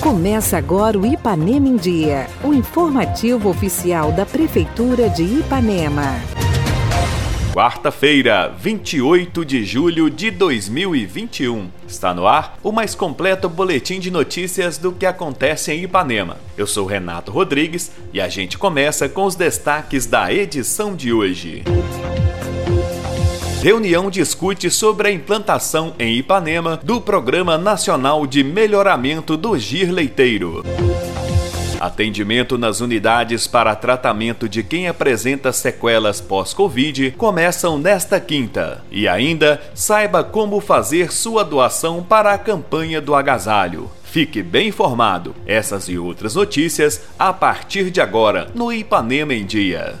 Começa agora o Ipanema em Dia, o informativo oficial da Prefeitura de Ipanema. Quarta-feira, 28 de julho de 2021. Está no ar o mais completo boletim de notícias do que acontece em Ipanema. Eu sou Renato Rodrigues e a gente começa com os destaques da edição de hoje. Reunião discute sobre a implantação em Ipanema do Programa Nacional de Melhoramento do Gir Leiteiro. Atendimento nas unidades para tratamento de quem apresenta sequelas pós-Covid começam nesta quinta. E ainda, saiba como fazer sua doação para a campanha do agasalho. Fique bem informado. Essas e outras notícias a partir de agora no Ipanema em Dia.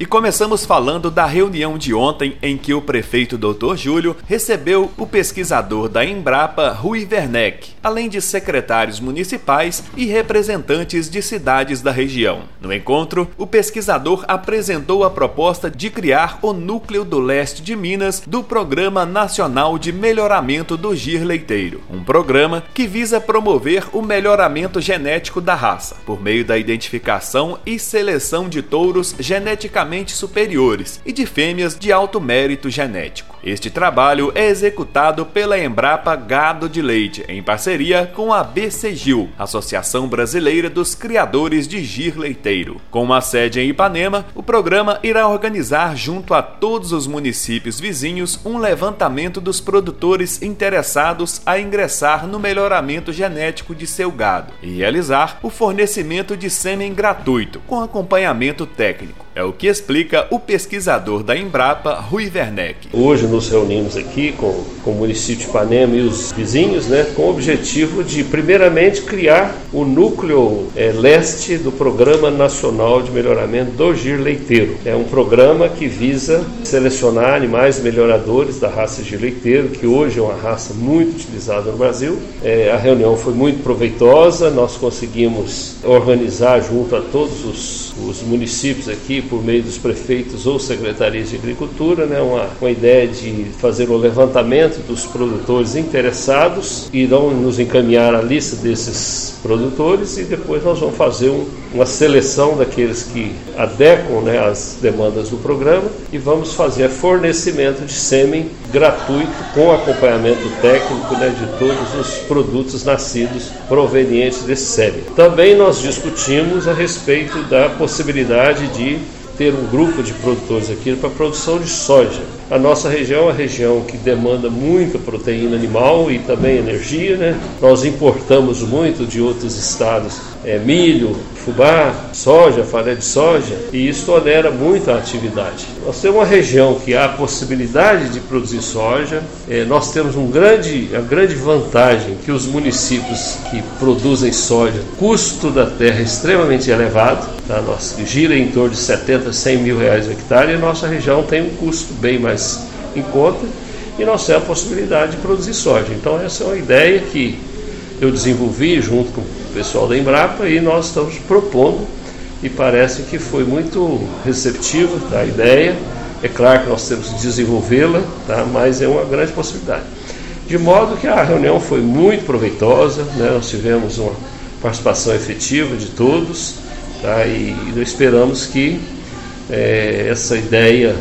E começamos falando da reunião de ontem em que o prefeito Dr. Júlio recebeu o pesquisador da Embrapa, Rui Werneck, além de secretários municipais e representantes de cidades da região. No encontro, o pesquisador apresentou a proposta de criar o Núcleo do Leste de Minas do Programa Nacional de Melhoramento do Gir Leiteiro, um programa que visa promover o melhoramento genético da raça, por meio da identificação e seleção de touros geneticamente superiores e de fêmeas de alto mérito genético. Este trabalho é executado pela Embrapa Gado de Leite, em parceria com a BCGIL, Associação Brasileira dos Criadores de Gir Leiteiro. Com uma sede em Ipanema, o programa irá organizar, junto a todos os municípios vizinhos, um levantamento dos produtores interessados a ingressar no melhoramento genético de seu gado e realizar o fornecimento de sêmen gratuito, com acompanhamento técnico. É o que explica o pesquisador da Embrapa, Rui Werneck. Hoje nos reunimos aqui com, com o município de Ipanema e os vizinhos, né, com o objetivo de, primeiramente, criar o núcleo é, leste do Programa Nacional de Melhoramento do Gir Leiteiro. É um programa que visa selecionar animais melhoradores da raça Gir Leiteiro, que hoje é uma raça muito utilizada no Brasil. É, a reunião foi muito proveitosa, nós conseguimos organizar junto a todos os, os municípios aqui, por meio dos prefeitos ou secretarias de agricultura, né, uma, uma ideia de fazer o levantamento dos produtores interessados, irão nos encaminhar a lista desses produtores e depois nós vamos fazer um, uma seleção daqueles que adequam né, às demandas do programa e vamos fazer fornecimento de sêmen gratuito com acompanhamento técnico né, de todos os produtos nascidos provenientes desse sêmen. Também nós discutimos a respeito da possibilidade de ter um grupo de produtores aqui para produção de soja. A nossa região é uma região que demanda muita proteína animal e também energia, né? Nós importamos muito de outros estados é, milho, fubá, soja, farelo de soja, e isso onera muito a atividade. Nós temos uma região que há a possibilidade de produzir soja, é, nós temos um grande, a grande vantagem que os municípios que produzem soja, custo da terra é extremamente elevado, tá? nós gira em torno de 70, 100 mil reais o hectare, e a nossa região tem um custo bem mais em conta e nós temos a possibilidade de produzir soja. Então essa é uma ideia que eu desenvolvi junto com pessoal da Embrapa e nós estamos propondo e parece que foi muito receptiva tá, a ideia. É claro que nós temos que desenvolvê-la, tá, mas é uma grande possibilidade. De modo que a reunião foi muito proveitosa, né, nós tivemos uma participação efetiva de todos tá, e, e esperamos que é, essa ideia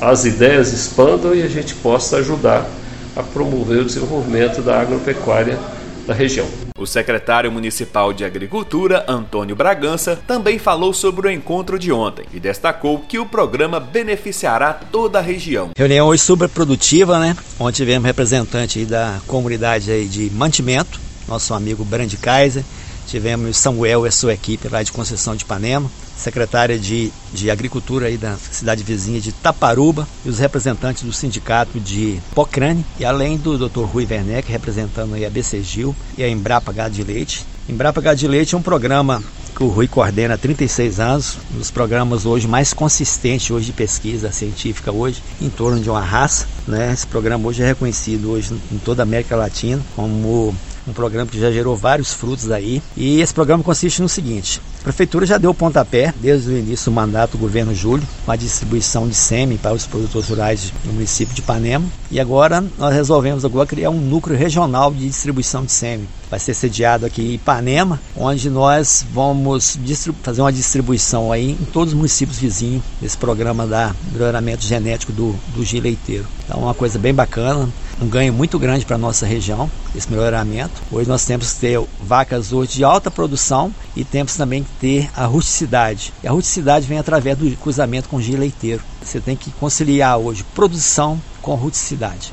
as ideias expandam e a gente possa ajudar a promover o desenvolvimento da agropecuária da região. O secretário municipal de Agricultura, Antônio Bragança, também falou sobre o encontro de ontem e destacou que o programa beneficiará toda a região. Reunião hoje super produtiva, né? Onde tivemos representante da comunidade de mantimento, nosso amigo Brand Kaiser, tivemos Samuel e sua equipe lá de Conceição de Ipanema, secretária de, de Agricultura aí da cidade vizinha de Taparuba e os representantes do sindicato de Pocrane, e além do Dr. Rui Werneck, representando aí a BCGIL e a Embrapa Gado de Leite. Embrapa Gado de Leite é um programa que o Rui coordena há 36 anos, um dos programas hoje mais consistentes hoje de pesquisa científica hoje, em torno de uma raça. Né? Esse programa hoje é reconhecido hoje em toda a América Latina como um programa que já gerou vários frutos aí. E esse programa consiste no seguinte: a prefeitura já deu pontapé desde o início do mandato do governo Júlio, com a distribuição de SEMI para os produtores rurais no município de Ipanema. E agora nós resolvemos agora criar um núcleo regional de distribuição de SEMI. Vai ser sediado aqui em Ipanema, onde nós vamos fazer uma distribuição aí em todos os municípios vizinhos desse programa da melhoramento genético do, do G leiteiro. Então é uma coisa bem bacana um ganho muito grande para a nossa região, esse melhoramento. Hoje nós temos que ter vacas hoje de alta produção e temos também que ter a rusticidade. E a rusticidade vem através do cruzamento com o leiteiro. Você tem que conciliar hoje produção com rusticidade.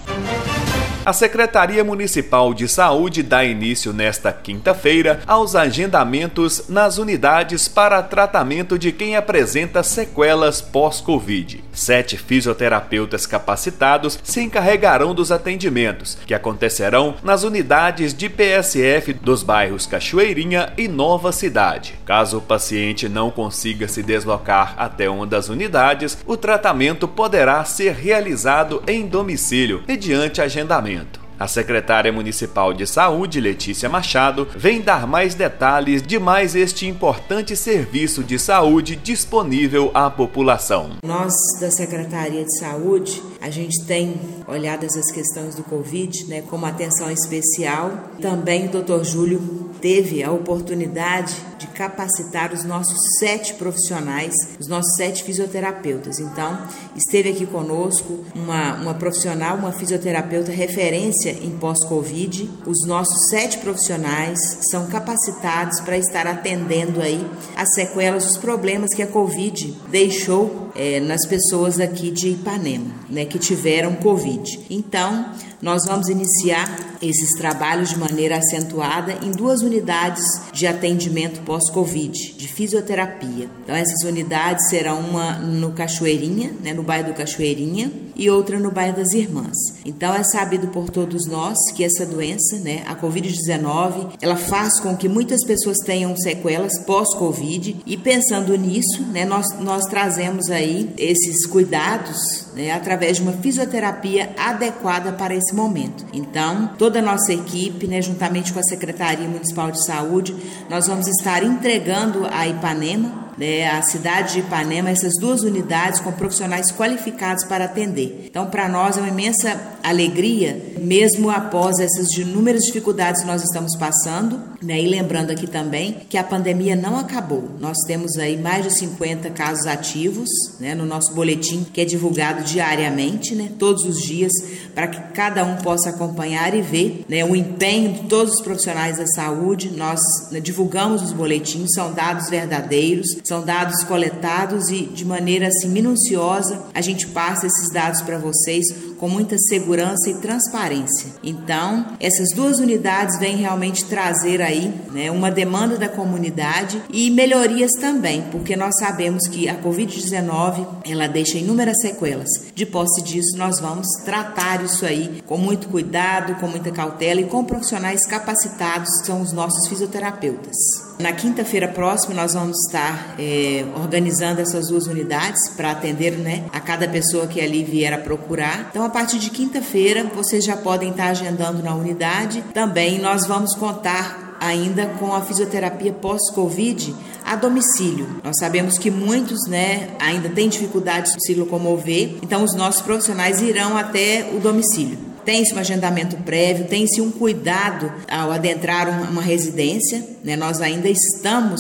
A Secretaria Municipal de Saúde dá início nesta quinta-feira aos agendamentos nas unidades para tratamento de quem apresenta sequelas pós-Covid. Sete fisioterapeutas capacitados se encarregarão dos atendimentos, que acontecerão nas unidades de PSF dos bairros Cachoeirinha e Nova Cidade. Caso o paciente não consiga se deslocar até uma das unidades, o tratamento poderá ser realizado em domicílio, mediante agendamento. A secretária municipal de saúde, Letícia Machado, vem dar mais detalhes de mais este importante serviço de saúde disponível à população. Nós da Secretaria de Saúde, a gente tem olhado essas questões do Covid, né, como atenção especial. Também o Dr. Júlio teve a oportunidade de capacitar os nossos sete profissionais, os nossos sete fisioterapeutas. Então, esteve aqui conosco uma, uma profissional, uma fisioterapeuta referência em pós-Covid. Os nossos sete profissionais são capacitados para estar atendendo aí as sequelas, os problemas que a Covid deixou é, nas pessoas aqui de Ipanema, né, que tiveram Covid. Então, nós vamos iniciar esses trabalhos de maneira acentuada em duas unidades de atendimento pós-Covid, de fisioterapia. Então, essas unidades serão uma no Cachoeirinha, né, no bairro do Cachoeirinha, e outra no bairro das Irmãs. Então, é sabido por todos nós que essa doença, né, a Covid-19, ela faz com que muitas pessoas tenham sequelas pós-Covid, e pensando nisso, né, nós, nós trazemos aí esses cuidados né, através de uma fisioterapia adequada para esse momento. Então, toda a nossa equipe, né, juntamente com a Secretaria Municipal de Saúde, nós vamos estar entregando a Ipanema né, a cidade de Ipanema, essas duas unidades com profissionais qualificados para atender. Então, para nós é uma imensa alegria, mesmo após essas inúmeras dificuldades que nós estamos passando, né, e lembrando aqui também que a pandemia não acabou. Nós temos aí mais de 50 casos ativos né, no nosso boletim, que é divulgado diariamente, né, todos os dias, para que cada um possa acompanhar e ver né, o empenho de todos os profissionais da saúde. Nós né, divulgamos os boletins, são dados verdadeiros, são dados coletados e de maneira assim minuciosa a gente passa esses dados para vocês com muita segurança e transparência. Então, essas duas unidades vêm realmente trazer aí né, uma demanda da comunidade e melhorias também, porque nós sabemos que a Covid-19 ela deixa inúmeras sequelas. De posse disso, nós vamos tratar isso aí com muito cuidado, com muita cautela e com profissionais capacitados, que são os nossos fisioterapeutas. Na quinta-feira próxima, nós vamos estar é, organizando essas duas unidades para atender né, a cada pessoa que ali vier a procurar. Então, a partir de quinta-feira, vocês já podem estar agendando na unidade. Também nós vamos contar ainda com a fisioterapia pós-Covid a domicílio. Nós sabemos que muitos, né, ainda têm dificuldades de se locomover, então os nossos profissionais irão até o domicílio. Tem-se um agendamento prévio, tem-se um cuidado ao adentrar uma, residência, né? Nós ainda estamos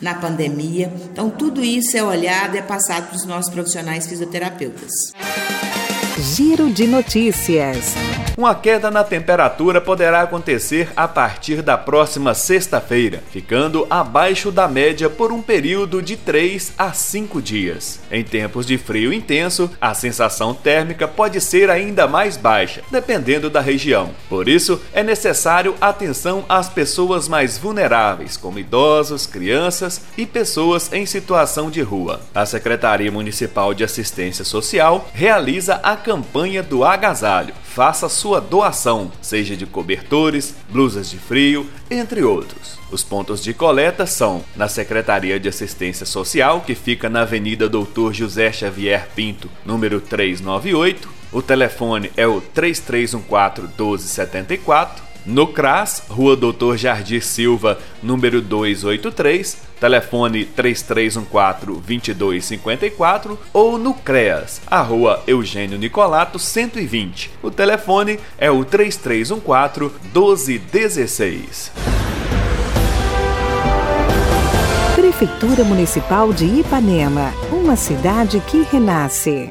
na pandemia, então tudo isso é olhado e é passado para os nossos profissionais fisioterapeutas. Giro de notícias. Uma queda na temperatura poderá acontecer a partir da próxima sexta-feira, ficando abaixo da média por um período de 3 a 5 dias. Em tempos de frio intenso, a sensação térmica pode ser ainda mais baixa, dependendo da região. Por isso, é necessário atenção às pessoas mais vulneráveis, como idosos, crianças e pessoas em situação de rua. A Secretaria Municipal de Assistência Social realiza a campanha do agasalho. Faça sua doação, seja de cobertores, blusas de frio, entre outros. Os pontos de coleta são na Secretaria de Assistência Social, que fica na Avenida Doutor José Xavier Pinto, número 398. O telefone é o 3314 1274 No CRAS, Rua Doutor Jardim Silva, número 283, telefone 3314-2254 ou no CREAS, a Rua Eugênio Nicolato 120. O telefone é o 3314-1216. Prefeitura Municipal de Ipanema, uma cidade que renasce.